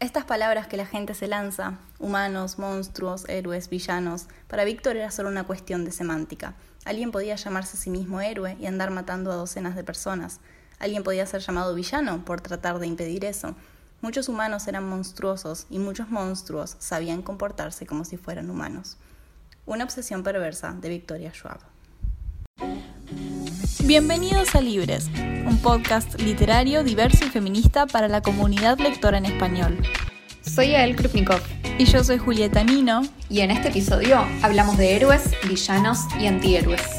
Estas palabras que la gente se lanza, humanos, monstruos, héroes, villanos, para Víctor era solo una cuestión de semántica. Alguien podía llamarse a sí mismo héroe y andar matando a docenas de personas. Alguien podía ser llamado villano por tratar de impedir eso. Muchos humanos eran monstruosos y muchos monstruos sabían comportarse como si fueran humanos. Una obsesión perversa de Victoria Schwab. Bienvenidos a Libres, un podcast literario diverso y feminista para la comunidad lectora en español. Soy Ael Krupnikov. Y yo soy Julieta Nino. Y en este episodio hablamos de héroes, villanos y antihéroes.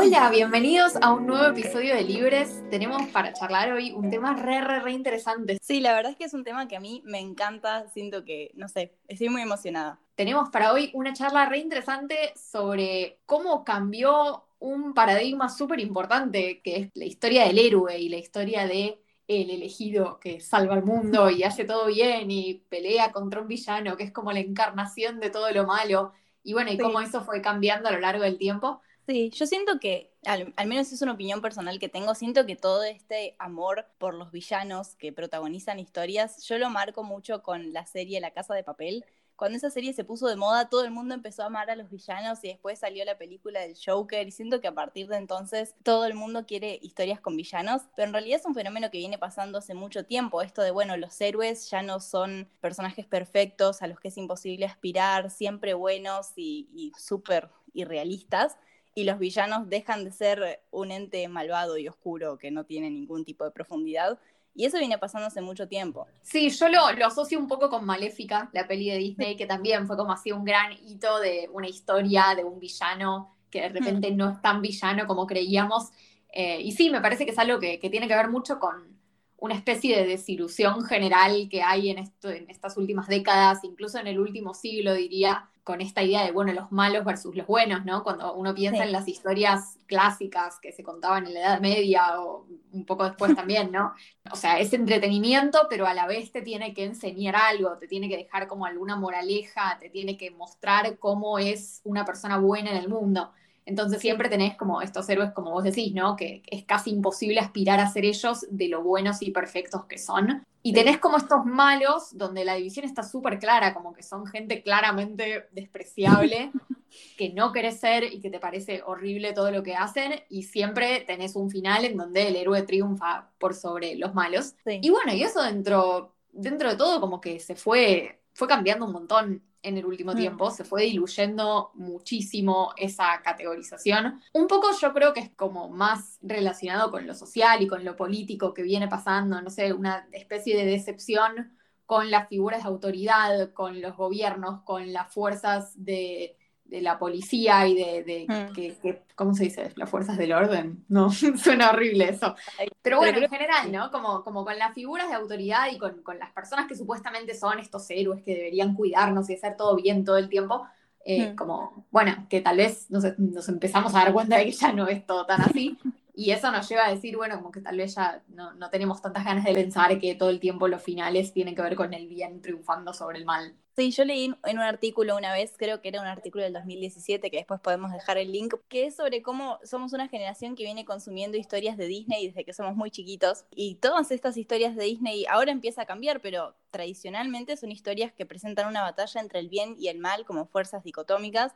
Hola, bienvenidos a un nuevo episodio de Libres. Tenemos para charlar hoy un tema re, re, re interesante. Sí, la verdad es que es un tema que a mí me encanta. Siento que, no sé, estoy muy emocionada. Tenemos para hoy una charla re interesante sobre cómo cambió un paradigma súper importante, que es la historia del héroe y la historia de el elegido que salva al mundo y hace todo bien y pelea contra un villano que es como la encarnación de todo lo malo. Y bueno, y cómo eso fue cambiando a lo largo del tiempo. Sí, yo siento que, al, menos es una opinión personal que tengo, siento que todo este amor por los villanos que protagonizan historias, yo lo marco mucho con la serie La Casa de Papel. Cuando esa serie se puso de moda, todo el mundo empezó a amar a los villanos y después salió la película del Joker y siento que a partir de entonces todo el mundo quiere historias con villanos, pero en realidad es un fenómeno que viene pasando hace mucho tiempo, esto de, bueno, los héroes ya no son personajes perfectos a los que es imposible aspirar, siempre buenos y, y súper irrealistas y los villanos dejan de ser un ente malvado y oscuro que no tiene ningún tipo de profundidad. Y eso viene pasando hace mucho tiempo. Sí, yo lo, lo asocio un poco con Maléfica, la peli de Disney, que también fue como así un gran hito de una historia de un villano que de repente hmm. no es tan villano como creíamos. Eh, y sí, me parece que es algo que, que, tiene que ver mucho con una especie de desilusión general que hay en, esto, en estas últimas décadas, incluso en el último siglo, diría, con esta idea de, bueno, los malos versus los buenos, ¿no? Cuando uno piensa en las historias clásicas que se contaban en la Edad Media o un poco después también, ¿no? O sea, es entretenimiento, pero a la vez te tiene que enseñar algo, te tiene que dejar como alguna moraleja, te tiene que mostrar cómo es una persona buena en el mundo. Entonces siempre tenés como estos héroes, como vos decís, ¿no? Que es casi imposible aspirar a ser ellos de lo buenos y perfectos que son. Y tenés como estos malos, donde la división está súper clara, como que son gente claramente despreciable, que no querés ser y que te parece horrible todo lo que hacen, y siempre tenés un final en donde el héroe triunfa por sobre los malos. Y bueno, y eso dentro, dentro de todo como que se fue, fue cambiando un montón en el último mm. tiempo, se fue diluyendo muchísimo esa categorización. Un poco yo creo que es como más relacionado con lo social y con lo político que viene pasando, no sé, una especie de decepción con las figuras de autoridad, con los gobiernos, con las fuerzas de de la policía y de, mm. que, ¿cómo se dice? Las fuerzas del orden. No, suena horrible eso. Pero bueno, en general, ¿no? Como, como con las figuras de autoridad y con, las personas que supuestamente son estos héroes que deberían cuidarnos y hacer todo bien todo el tiempo. Eh, mm. Como, bueno, que tal vez nos, nos empezamos a dar cuenta de que ya no es todo tan así. Y eso nos lleva a decir, bueno, como que tal vez ya no, no, tenemos tantas ganas de pensar que todo el tiempo los finales tienen que ver con el bien triunfando sobre el mal. Sí, yo leí en un artículo una vez, creo que era un artículo del 2017, que después podemos dejar el link, que es sobre cómo somos una generación que viene consumiendo historias de Disney desde que somos muy chiquitos. Y todas estas historias de Disney ahora empieza a cambiar, pero tradicionalmente son historias que presentan una batalla entre el bien y el mal como fuerzas dicotómicas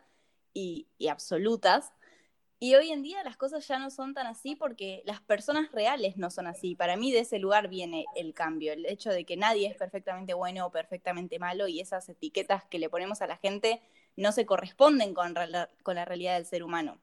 y, y absolutas. Y hoy en día las cosas ya no son tan así porque las personas reales no son así. Para mí de ese lugar viene el cambio, el hecho de que nadie es perfectamente bueno o perfectamente malo y esas etiquetas que le ponemos a la gente no se corresponden con, la realidad del ser humano.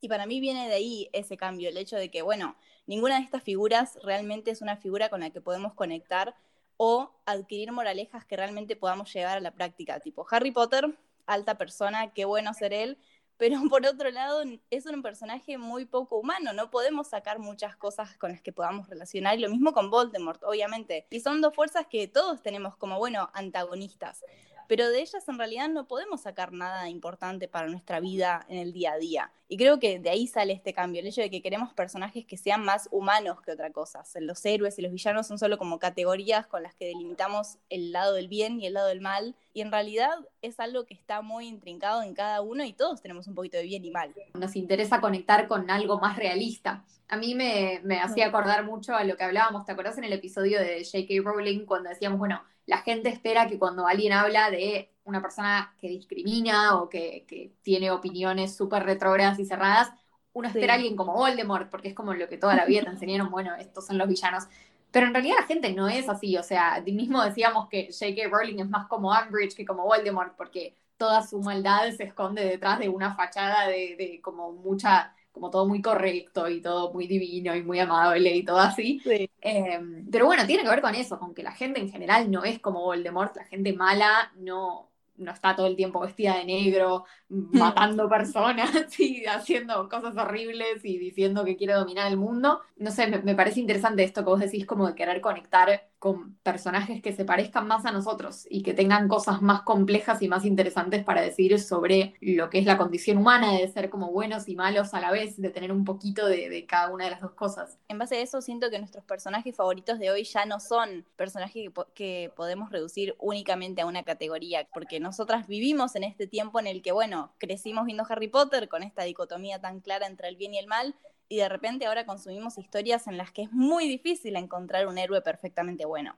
Y para mí viene de ahí ese cambio, el hecho de que, bueno, ninguna de estas figuras realmente es una figura con la que podemos conectar o adquirir moralejas que realmente podamos llevar a la práctica, tipo Harry Potter, alta persona, qué bueno ser él, pero por otro lado es un personaje muy poco humano, no podemos sacar muchas cosas con las que podamos relacionar, y lo mismo con Voldemort, obviamente. Y son dos fuerzas que todos tenemos como, bueno, antagonistas. Pero de ellas en realidad no podemos sacar nada importante para nuestra vida en el día a día. Y creo que de ahí sale este cambio, el hecho de que queremos personajes que sean más humanos que otra cosa. Los héroes y los villanos son solo como categorías con las que delimitamos el lado del bien y el lado del mal, y en realidad es algo que está muy intrincado en cada uno y todos tenemos un poquito de bien y mal. Nos interesa conectar con algo más realista. A mí me, me hacía acordar mucho a lo que hablábamos, ¿te acordás en el episodio de J.K. Rowling cuando decíamos, bueno, la gente espera que cuando alguien habla de una persona que discrimina o que, tiene opiniones súper retrógradas y cerradas, uno espera a alguien como Voldemort, porque es como lo que toda la vida te enseñaron, bueno, estos son los villanos. Pero en realidad la gente no es así, o sea, mismo decíamos que J.K. Rowling es más como Umbridge que como Voldemort, porque toda su maldad se esconde detrás de una fachada de, de como mucha como todo muy correcto y todo muy divino y muy amable y todo así. Em, pero bueno, tiene que ver con eso, con que la gente en general no es como Voldemort, la gente mala no, no está todo el tiempo vestida de negro, matando personas y haciendo cosas horribles y diciendo que quiere dominar el mundo. No sé, me, parece interesante esto que vos decís como de querer conectar con personajes que se parezcan más a nosotros y que tengan cosas más complejas y más interesantes para decir sobre lo que es la condición humana de ser como buenos y malos a la vez, de tener un poquito de, cada una de las dos cosas. En base a eso siento que nuestros personajes favoritos de hoy ya no son personajes que, que podemos reducir únicamente a una categoría, porque nosotras vivimos en este tiempo en el que, bueno, crecimos viendo Harry Potter con esta dicotomía tan clara entre el bien y el mal, y de repente ahora consumimos historias en las que es muy difícil encontrar un héroe perfectamente bueno.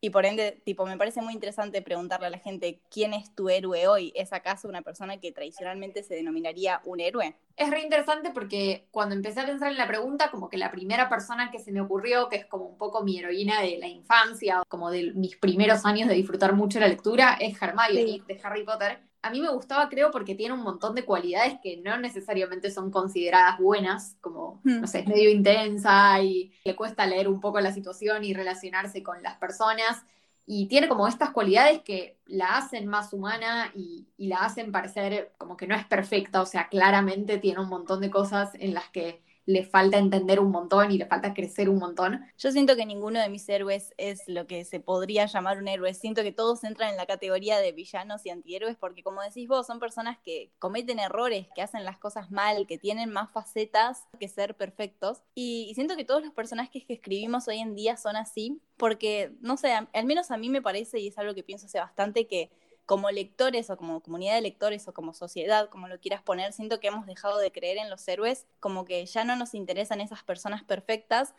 Y por ende, tipo, me parece muy interesante preguntarle a la gente, ¿quién es tu héroe hoy? ¿Es acaso una persona que tradicionalmente se denominaría un héroe? Es re interesante porque cuando empecé a pensar en la pregunta, como que la primera persona que se me ocurrió, que es como un poco mi heroína de la infancia, como de mis primeros años de disfrutar mucho la lectura, es Hermione de Harry Potter a mí me gustaba, creo, porque tiene un montón de cualidades que no necesariamente son consideradas buenas, como, hmm. no sé, es medio intensa y le cuesta leer un poco la situación y relacionarse con las personas. Y tiene como estas cualidades que la hacen más humana y, y la hacen parecer como que no es perfecta, o sea, claramente tiene un montón de cosas en las que le falta entender un montón y le falta crecer un montón. Yo siento que ninguno de mis héroes es lo que se podría llamar un héroe. Siento que todos entran en la categoría de villanos y antihéroes porque, como decís vos, son personas que cometen errores, que hacen las cosas mal, que tienen más facetas que ser perfectos. Y, siento que todos los personajes que escribimos hoy en día son así porque, no sé, al menos a mí me parece, y es algo que pienso hace bastante, que como lectores o como comunidad de lectores o como sociedad, como lo quieras poner, siento que hemos dejado de creer en los héroes, como que ya no nos interesan esas personas perfectas,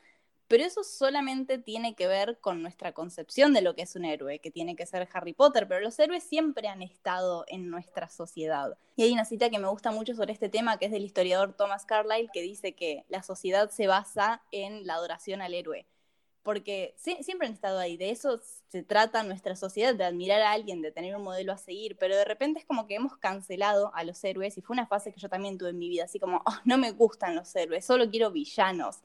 pero eso solamente tiene que ver con nuestra concepción de lo que es un héroe, que tiene que ser Harry Potter, pero los héroes siempre han estado en nuestra sociedad. Y hay una cita que me gusta mucho sobre este tema, que es del historiador Thomas Carlyle, que dice que la sociedad se basa en la adoración al héroe porque siempre han estado ahí, de eso se trata nuestra sociedad, de admirar a alguien, de tener un modelo a seguir, pero de repente es como que hemos cancelado a los héroes y fue una fase que yo también tuve en mi vida, así como, oh, no me gustan los héroes, solo quiero villanos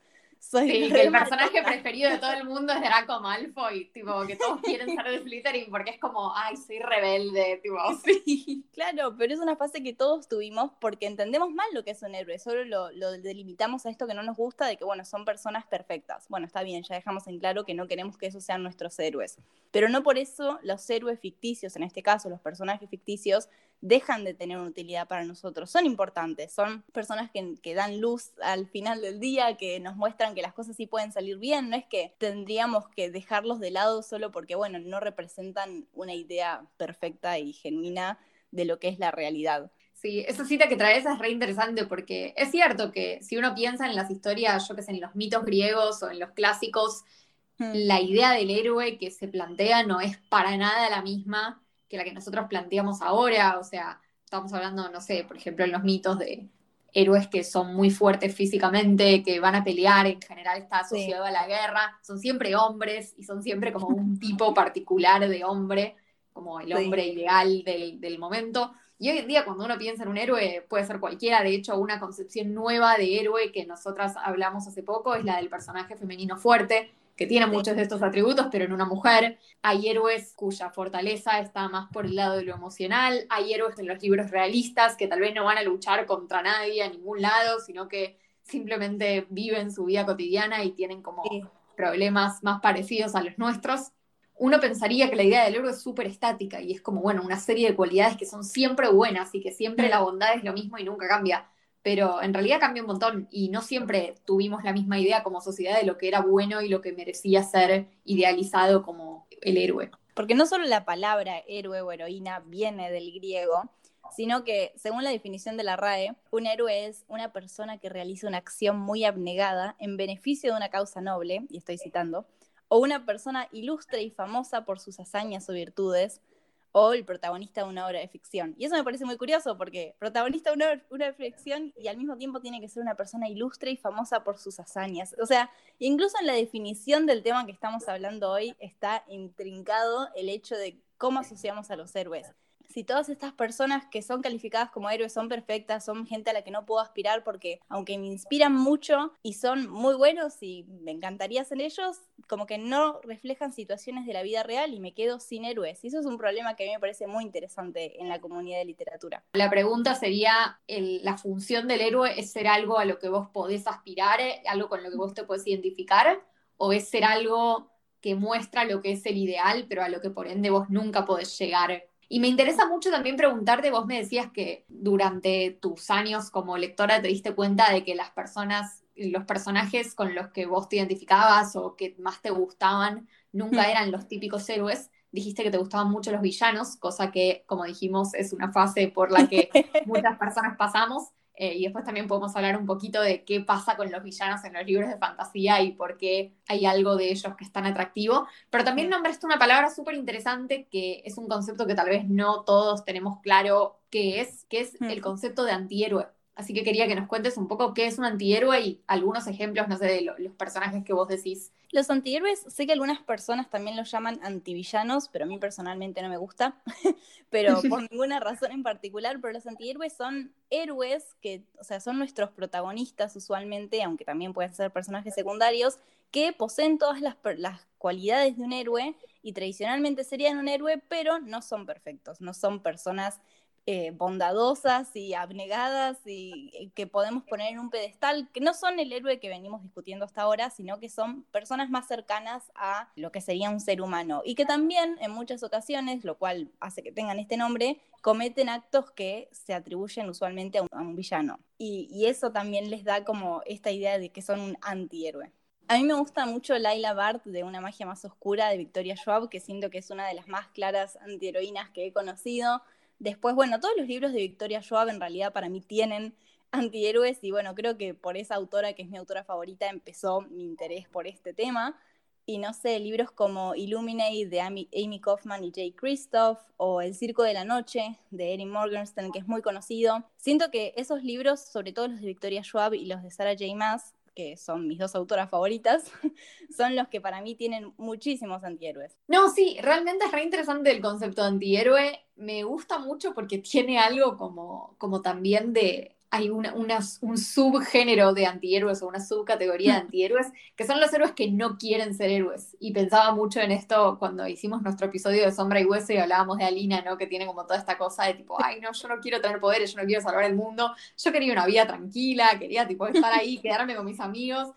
sí, el personaje preferido de todo el mundo es Draco Malfoy, tipo, que todos quieren ser de Slytherin porque es como, ay, soy rebelde, tipo. Sí, claro, pero es una fase que todos tuvimos porque entendemos mal lo que es un héroe, solo lo, lo delimitamos a esto que no nos gusta de que, bueno, son personas perfectas. Bueno, está bien, ya dejamos en claro que no queremos que esos sean nuestros héroes. Pero no por eso los héroes ficticios, en este caso los personajes ficticios, dejan de tener una utilidad para nosotros. Son importantes, son personas que, que, dan luz al final del día, que nos muestran que las cosas sí pueden salir bien. No es que tendríamos que dejarlos de lado solo porque, bueno, no representan una idea perfecta y genuina de lo que es la realidad. Sí, esa cita que traes es re interesante porque es cierto que si uno piensa en las historias, yo que sé, en los mitos griegos o en los clásicos, hmm. la idea del héroe que se plantea no es para nada la misma que la que nosotros planteamos ahora, o sea, estamos hablando, no sé, por ejemplo, en los mitos de héroes que son muy fuertes físicamente, que van a pelear, en general está asociado a la guerra, son siempre hombres y son siempre como un tipo particular de hombre, como el hombre ideal del, del, momento. Y hoy en día cuando uno piensa en un héroe puede ser cualquiera, de hecho una concepción nueva de héroe que nosotras hablamos hace poco es la del personaje femenino fuerte, que tiene muchos de estos atributos, pero en una mujer. Hay héroes cuya fortaleza está más por el lado de lo emocional. Hay héroes en los libros realistas que tal vez no van a luchar contra nadie a ningún lado, sino que simplemente viven su vida cotidiana y tienen como problemas más parecidos a los nuestros. uno pensaría que la idea del héroe es súper estática y es como, bueno, una serie de cualidades que son siempre buenas y que siempre la bondad es lo mismo y nunca cambia. Pero en realidad cambia un montón y no siempre tuvimos la misma idea como sociedad de lo que era bueno y lo que merecía ser idealizado como el héroe. Porque no solo la palabra héroe o heroína viene del griego, sino que, según la definición de la RAE, un héroe es una persona que realiza una acción muy abnegada en beneficio de una causa noble, y estoy citando, o una persona ilustre y famosa por sus hazañas o virtudes, o el protagonista de una obra de ficción. Y eso me parece muy curioso porque protagonista de una obra de ficción y al mismo tiempo tiene que ser una persona ilustre y famosa por sus hazañas. O sea, incluso en la definición del tema que estamos hablando hoy está intrincado el hecho de cómo asociamos a los héroes si todas estas personas que son calificadas como héroes son perfectas, son gente a la que no puedo aspirar porque aunque me inspiran mucho y son muy buenos y me encantaría ser ellos, como que no reflejan situaciones de la vida real y me quedo sin héroes. Y eso es un problema que a mí me parece muy interesante en la comunidad de literatura. La pregunta sería, ¿la función del héroe es ser algo a lo que vos podés aspirar, algo con lo que vos te podés identificar? ¿O es ser algo que muestra lo que es el ideal, pero a lo que por ende vos nunca podés llegar y me interesa mucho también preguntarte, vos me decías que durante tus años como lectora te diste cuenta de que las personas, los personajes con los que vos te identificabas o que más te gustaban, nunca eran los típicos héroes. Dijiste que te gustaban mucho los villanos, cosa que, como dijimos, es una fase por la que muchas personas pasamos. Eh, y después también podemos hablar un poquito de qué pasa con los villanos en los libros de fantasía y por qué hay algo de ellos que es tan atractivo. Pero también nombraste una palabra súper interesante que es un concepto que tal vez no todos tenemos claro qué es, que es el concepto de antihéroe. Así que quería que nos cuentes un poco qué es un antihéroe y algunos ejemplos, no sé, de los personajes que vos decís. Los antihéroes, sé que algunas personas también los llaman antivillanos, pero a mí personalmente no me gusta, pero por ninguna razón en particular, pero los antihéroes son héroes que, o sea, son nuestros protagonistas usualmente, aunque también pueden ser personajes secundarios, que poseen todas las, las cualidades de un héroe y tradicionalmente serían un héroe, pero no son perfectos, no son personas eh, bondadosas y abnegadas y que podemos poner en un pedestal, que no son el héroe que venimos discutiendo hasta ahora, sino que son personas más cercanas a lo que sería un ser humano y que también en muchas ocasiones, lo cual hace que tengan este nombre, cometen actos que se atribuyen usualmente a un, villano. Y, y, eso también les da como esta idea de que son un antihéroe. A mí me gusta mucho Laila Bart de Una magia más oscura de Victoria Schwab, que siento que es una de las más claras antiheroínas que he conocido. Después, bueno, todos los libros de Victoria Schwab en realidad para mí tienen antihéroes y bueno, creo que por esa autora, que es mi autora favorita, empezó mi interés por este tema. Y no sé, libros como Illuminate de Amy, Kaufman y Jay Christoph o El Circo de la Noche de Erin Morgenstern, que es muy conocido. Siento que esos libros, sobre todo los de Victoria Schwab y los de Sarah J. Maas, que son mis dos autoras favoritas, son los que para mí tienen muchísimos antihéroes. No, sí, realmente es re interesante el concepto de antihéroe. Me gusta mucho porque tiene algo como, como también de, hay una, un subgénero de antihéroes o una subcategoría de antihéroes que son los héroes que no quieren ser héroes. Y pensaba mucho en esto cuando hicimos nuestro episodio de Sombra y Hueso y hablábamos de Alina, ¿no? Que tiene como toda esta cosa de tipo, ay, no, yo no quiero tener poderes, yo no quiero salvar el mundo, yo quería una vida tranquila, quería tipo estar ahí, quedarme con mis amigos.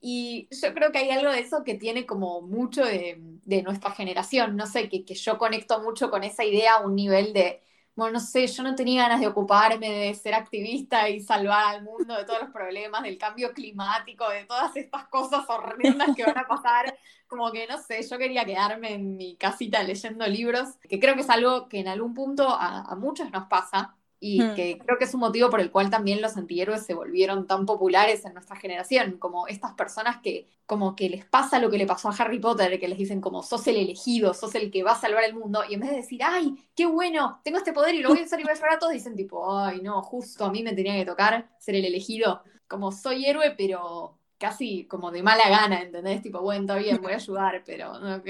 Y yo creo que hay algo de eso que tiene como mucho de, nuestra generación, no sé, que, que yo conecto mucho con esa idea a un nivel de bueno, no sé, yo no tenía ganas de ocuparme de ser activista y salvar al mundo de todos los problemas, del cambio climático, de todas estas cosas horrendas que van a pasar. Como que, no sé, yo quería quedarme en mi casita leyendo libros, que creo que es algo que en algún punto a, a muchos nos pasa, y hmm. que creo que es un motivo por el cual también los antihéroes se volvieron tan populares en nuestra generación, como estas personas que como que les pasa lo que le pasó a Harry Potter, que les dicen como sos el elegido, sos el que va a salvar el mundo, y en vez de decir, ay, qué bueno, tengo este poder y lo voy a usar y voy a ayudar a todos, dicen tipo, ay, no, justo a mí me tenía que tocar ser el elegido, como soy héroe, pero casi como de mala gana, ¿entendés? Tipo, bueno, está bien, voy a ayudar, pero ok.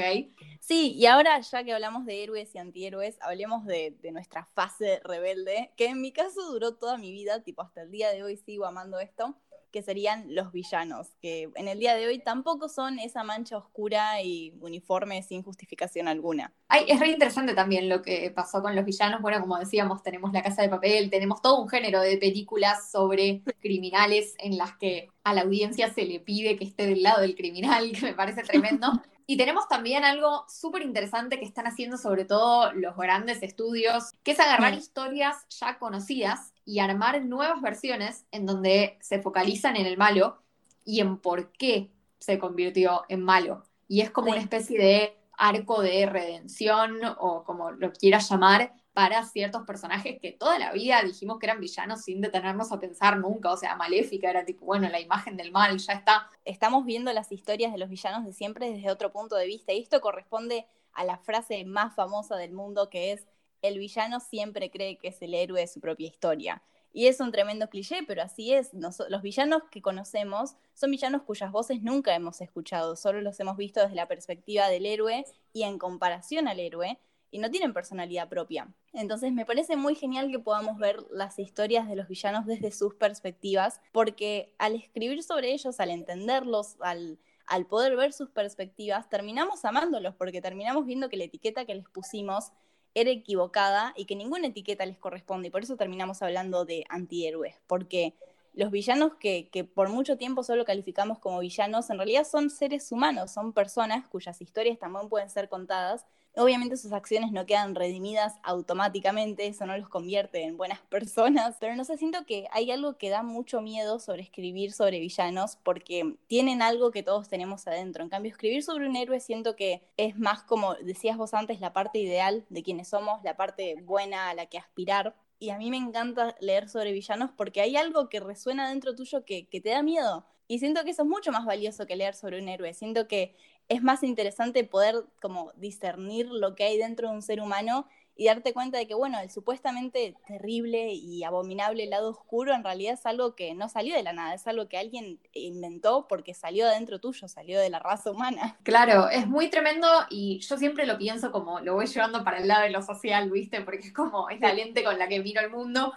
Sí, y ahora ya que hablamos de héroes y antihéroes, hablemos de, de, nuestra fase rebelde, que en mi caso duró toda mi vida, tipo hasta el día de hoy sigo amando esto que serían los villanos, que en el día de hoy tampoco son esa mancha oscura y uniforme sin justificación alguna. Ay, es re interesante también lo que pasó con los villanos. Bueno, como decíamos, tenemos La Casa de Papel, tenemos todo un género de películas sobre criminales en las que a la audiencia se le pide que esté del lado del criminal, que me parece tremendo. Y tenemos también algo súper interesante que están haciendo sobre todo los grandes estudios, que es agarrar mm. historias ya conocidas y armar nuevas versiones en donde se focalizan en el malo y en por qué se convirtió en malo. Y es como una especie de arco de redención o como lo quieras llamar para ciertos personajes que toda la vida dijimos que eran villanos sin detenernos a pensar nunca. O sea, Maléfica era tipo, bueno, la imagen del mal, ya está. Estamos viendo las historias de los villanos de siempre desde otro punto de vista. Y esto corresponde a la frase más famosa del mundo que es, el villano siempre cree que es el héroe de su propia historia. Y es un tremendo cliché, pero así es. los villanos que conocemos son villanos cuyas voces nunca hemos escuchado, solo los hemos visto desde la perspectiva del héroe y en comparación al héroe, y no tienen personalidad propia. Entonces me parece muy genial que podamos ver las historias de los villanos desde sus perspectivas, porque al escribir sobre ellos, al entenderlos, al, al poder ver sus perspectivas, terminamos amándolos, porque terminamos viendo que la etiqueta que les pusimos era equivocada y que ninguna etiqueta les corresponde. Y por eso terminamos hablando de antihéroes, porque los villanos que, que, por mucho tiempo solo calificamos como villanos, en realidad son seres humanos, son personas cuyas historias también pueden ser contadas Obviamente sus acciones no quedan redimidas automáticamente, eso no los convierte en buenas personas, pero no sé, siento que hay algo que da mucho miedo sobre escribir sobre villanos porque tienen algo que todos tenemos adentro. En cambio, escribir sobre un héroe siento que es más como decías vos antes, la parte ideal de quienes somos, la parte buena a la que aspirar. Y a mí me encanta leer sobre villanos porque hay algo que resuena dentro tuyo que, que te da miedo. Y siento que eso es mucho más valioso que leer sobre un héroe. Siento que es más interesante poder como discernir lo que hay dentro de un ser humano y darte cuenta de que, bueno, el supuestamente terrible y abominable lado oscuro en realidad es algo que no salió de la nada, es algo que alguien inventó porque salió de dentro tuyo, salió de la raza humana. Claro, es muy tremendo y yo siempre lo pienso como, lo voy llevando para el lado de lo social, ¿viste? Porque es como, es la lente con la que miro el mundo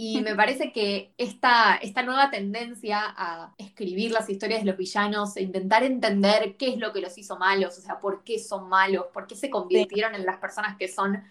y me parece que esta, esta nueva tendencia a escribir las historias de los villanos, e intentar entender qué es lo que los hizo malos, o sea, por qué son malos, por qué se convirtieron en las personas que son,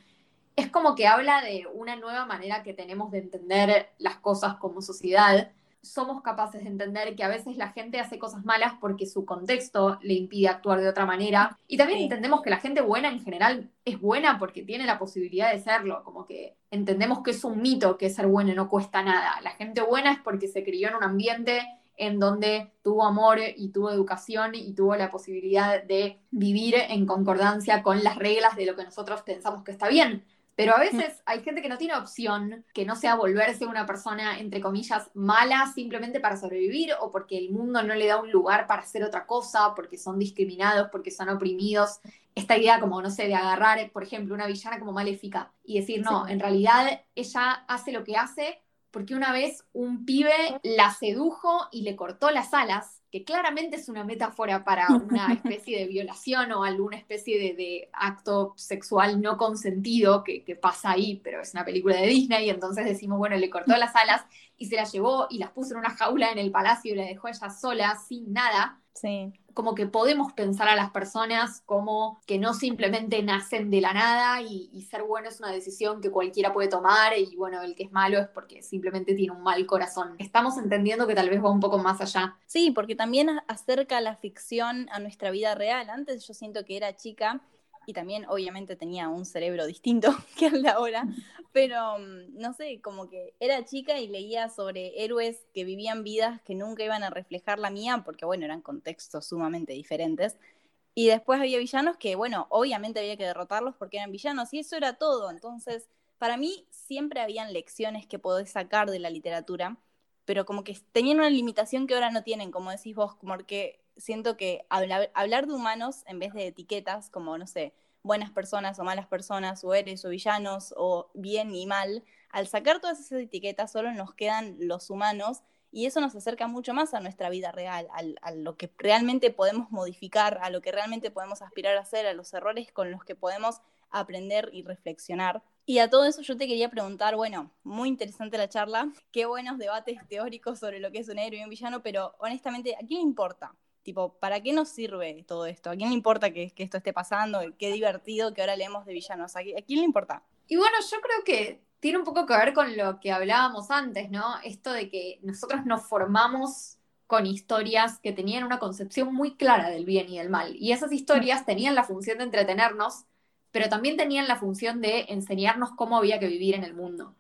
es como que habla de una nueva manera que tenemos de entender las cosas como sociedad somos capaces de entender que a veces la gente hace cosas malas porque su contexto le impide actuar de otra manera. Y también entendemos que la gente buena en general es buena porque tiene la posibilidad de serlo, como que entendemos que es un mito que ser bueno no cuesta nada. La gente buena es porque se crió en un ambiente en donde tuvo amor y tuvo educación y tuvo la posibilidad de vivir en concordancia con las reglas de lo que nosotros pensamos que está bien. Pero a veces hay gente que no tiene opción, que no sea volverse una persona, entre comillas, mala simplemente para sobrevivir o porque el mundo no le da un lugar para hacer otra cosa, porque son discriminados, porque son oprimidos. Esta idea como, no sé, de agarrar, por ejemplo, una villana como maléfica y decir, no, en realidad ella hace lo que hace porque una vez un pibe la sedujo y le cortó las alas que claramente es una metáfora para una especie de violación o alguna especie de, acto sexual no consentido que, que, pasa ahí, pero es una película de Disney, y entonces decimos, bueno, le cortó las alas y se las llevó y las puso en una jaula en el palacio y la dejó ella sola, sin nada. Sí como que podemos pensar a las personas como que no simplemente nacen de la nada y, ser bueno es una decisión que cualquiera puede tomar y bueno, el que es malo es porque simplemente tiene un mal corazón. Estamos entendiendo que tal vez va un poco más allá. Sí, porque también acerca la ficción a nuestra vida real. Antes yo siento que era chica y también obviamente tenía un cerebro distinto que al de ahora, pero mm, no sé, como que era chica y leía sobre héroes que vivían vidas que nunca iban a reflejar la mía, porque bueno, eran contextos sumamente diferentes. Y después había villanos que, bueno, obviamente había que derrotarlos porque eran villanos y eso era todo. Entonces, para mí siempre habían lecciones que podés sacar de la literatura, pero como que tenían una limitación que ahora no tienen, como decís vos, como que siento que hablar, de humanos en vez de etiquetas, como, no sé, buenas personas o malas personas, o eres o villanos, o bien y mal, al sacar todas esas etiquetas solo nos quedan los humanos y eso nos acerca mucho más a nuestra vida real, a lo que realmente podemos modificar, a lo que realmente podemos aspirar a hacer, a los errores con los que podemos aprender y reflexionar. Y a todo eso yo te quería preguntar, bueno, muy interesante la charla, qué buenos debates teóricos sobre lo que es un héroe y un villano, pero honestamente, ¿a quién importa? Tipo, ¿para qué nos sirve todo esto? ¿A quién le importa que, esto esté pasando? Qué divertido que ahora leemos de villanos. ¿A, quién le importa? Y bueno, yo creo que tiene un poco que ver con lo que hablábamos antes, ¿no? Esto de que nosotros nos formamos con historias que tenían una concepción muy clara del bien y del mal. Y esas historias tenían la función de entretenernos, pero también tenían la función de enseñarnos cómo había que vivir en el mundo.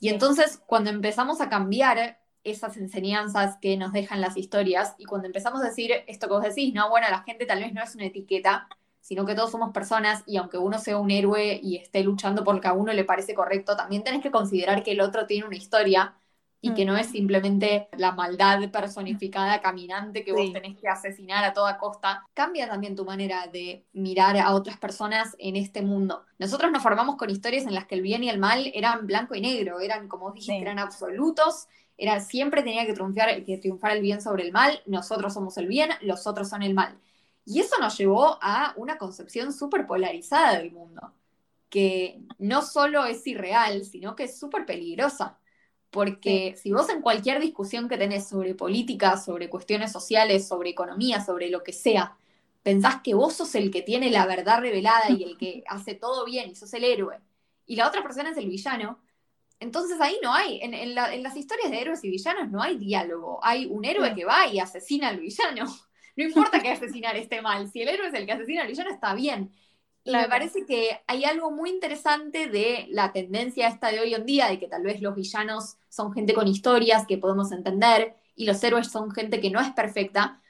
Y entonces, cuando empezamos a cambiar esas enseñanzas que nos dejan las historias, y cuando empezamos a decir esto que vos decís, no, bueno, la gente tal vez no es una etiqueta, sino que todos somos personas y aunque uno sea un héroe y esté luchando por lo que a uno le parece correcto, también tenés que considerar que el otro tiene una historia y que no es simplemente la maldad personificada caminante que vos tenés que asesinar a toda costa. Cambia también tu manera de mirar a otras personas en este mundo. Nosotros nos formamos con historias en las que el bien y el mal eran blanco y negro, eran, como vos dijiste, eran absolutos, era, siempre tenía que triunfar, que triunfar el bien sobre el mal, nosotros somos el bien, los otros son el mal. Y eso nos llevó a una concepción súper polarizada del mundo, que no solo es irreal, sino que es súper peligrosa. Porque si vos en cualquier discusión que tenés sobre política, sobre cuestiones sociales, sobre economía, sobre lo que sea, pensás que vos sos el que tiene la verdad revelada y el que hace todo bien y sos el héroe, y la otra persona es el villano, entonces ahí no hay, en, en las historias de héroes y villanos no hay diálogo, hay un héroe que va y asesina al villano. No importa que asesinar esté mal, si el héroe es el que asesina al villano está bien. Y me parece que hay algo muy interesante de la tendencia esta de hoy en día, de que tal vez los villanos son gente con historias que podemos entender y los héroes son gente que no es perfecta,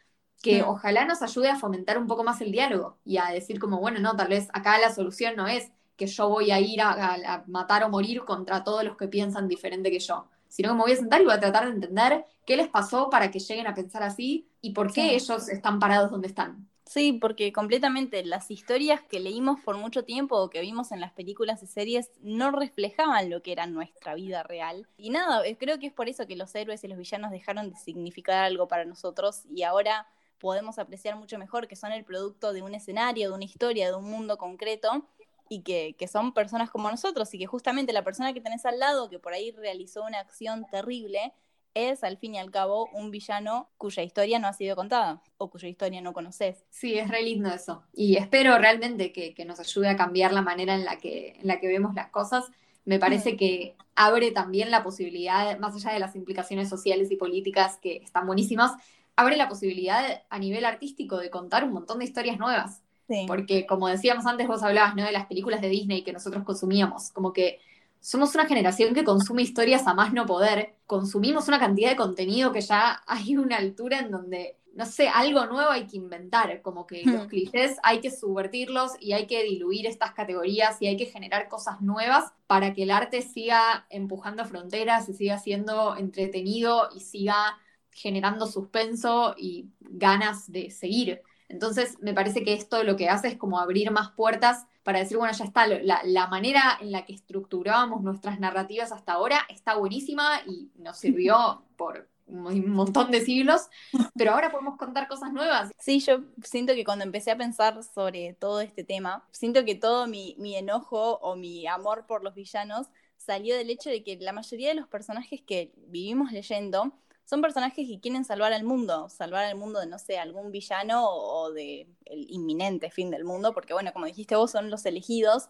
que ojalá nos ayude a fomentar un poco más el diálogo y a decir como, bueno, no, tal vez acá la solución no es que yo voy a ir a matar o morir contra todos los que piensan diferente que yo sino que me voy a sentar y voy a tratar de entender qué les pasó para que lleguen a pensar así y por qué ellos están parados donde están. Sí, porque completamente las historias que leímos por mucho tiempo o que vimos en las películas y series no reflejaban lo que era nuestra vida real. Y nada, creo que es por eso que los héroes y los villanos dejaron de significar algo para nosotros y ahora podemos apreciar mucho mejor que son el producto de un escenario, de una historia, de un mundo concreto y que, son personas como nosotros y que justamente la persona que tenés al lado que por ahí realizó una acción terrible es al fin y al cabo un villano cuya historia no ha sido contada o cuya historia no conoces. Sí, es re lindo eso. Y espero realmente que, nos ayude a cambiar la manera en la que, en la que vemos las cosas. Me parece que abre también la posibilidad, más allá de las implicaciones sociales y políticas que están buenísimas, abre la posibilidad a nivel artístico de contar un montón de historias nuevas. Porque como decíamos antes, vos hablabas ¿no? de las películas de Disney que nosotros consumíamos, como que somos una generación que consume historias a más no poder, consumimos una cantidad de contenido que ya hay una altura en donde, no sé, algo nuevo hay que inventar, como que los hmm. clichés hay que subvertirlos y hay que diluir estas categorías y hay que generar cosas nuevas para que el arte siga empujando fronteras y siga siendo entretenido y siga generando suspenso y ganas de seguir. Entonces, me parece que esto lo que hace es como abrir más puertas para decir, bueno, ya está, la, manera en la que estructurábamos nuestras narrativas hasta ahora está buenísima y nos sirvió por un montón de siglos, pero ahora podemos contar cosas nuevas. Sí, yo siento que cuando empecé a pensar sobre todo este tema, siento que todo mi, mi enojo o mi amor por los villanos salió del hecho de que la mayoría de los personajes que vivimos leyendo son personajes que quieren salvar al mundo, salvar al mundo de, no sé, algún villano o, de el inminente fin del mundo, porque bueno, como dijiste vos, son los elegidos.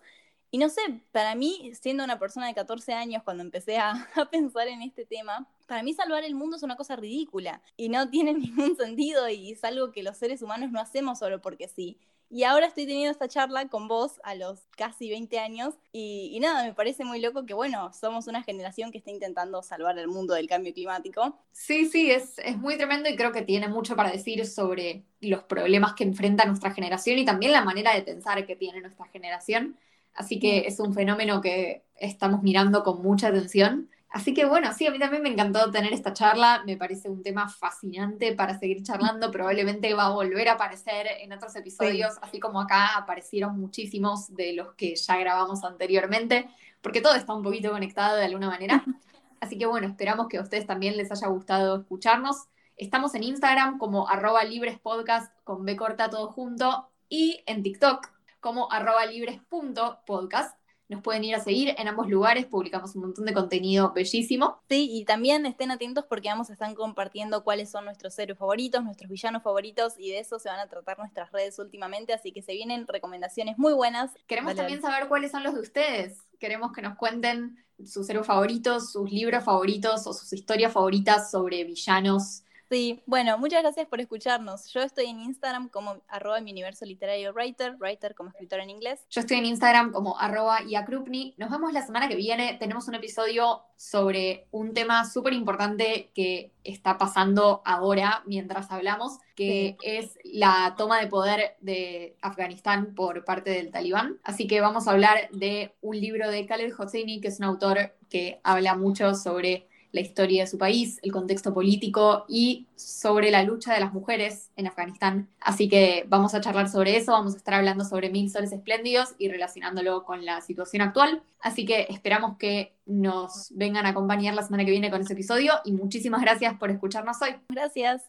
Y no sé, para mí, siendo una persona de 14 años, cuando empecé a, a pensar en este tema, para mí salvar el mundo es una cosa ridícula y no tiene ningún sentido y es algo que los seres humanos no hacemos solo porque sí. Y ahora estoy teniendo esta charla con vos a los casi 20 años y, nada, me parece muy loco que, bueno, somos una generación que está intentando salvar el mundo del cambio climático. Sí, sí, es, es muy tremendo y creo que tiene mucho para decir sobre los problemas que enfrenta nuestra generación y también la manera de pensar que tiene nuestra generación. Así que es un fenómeno que estamos mirando con mucha atención Así que bueno, sí, a mí también me encantó tener esta charla, me parece un tema fascinante para seguir charlando, probablemente va a volver a aparecer en otros episodios, así como acá aparecieron muchísimos de los que ya grabamos anteriormente, porque todo está un poquito conectado de alguna manera. Así que bueno, esperamos que a ustedes también les haya gustado escucharnos. Estamos en Instagram como arroba librespodcast con B corta todo junto y en TikTok como arroba libres.podcast. Nos pueden ir a seguir en ambos lugares, publicamos un montón de contenido bellísimo. Sí, y también estén atentos porque vamos a estar compartiendo cuáles son nuestros héroes favoritos, nuestros villanos favoritos, y de eso se van a tratar nuestras redes últimamente, así que se vienen recomendaciones muy buenas. Queremos también saber cuáles son los de ustedes. Queremos que nos cuenten sus héroes favoritos, sus libros favoritos o sus historias favoritas sobre villanos Sí, bueno, muchas gracias por escucharnos. Yo estoy en Instagram como arroba mi universo literario writer, writer como escritor en inglés. Yo estoy en Instagram como arroba iakrupni. Nos vemos la semana que viene. Tenemos un episodio sobre un tema súper importante que está pasando ahora mientras hablamos, que es la toma de poder de Afganistán por parte del talibán. Así que vamos a hablar de un libro de Khaled Hosseini, que es un autor que habla mucho sobre la historia de su país, el contexto político y sobre la lucha de las mujeres en Afganistán. Así que vamos a charlar sobre eso, vamos a estar hablando sobre Mil Soles Espléndidos y relacionándolo con la situación actual. Así que esperamos que nos vengan a acompañar la semana que viene con ese episodio y muchísimas gracias por escucharnos hoy. Gracias.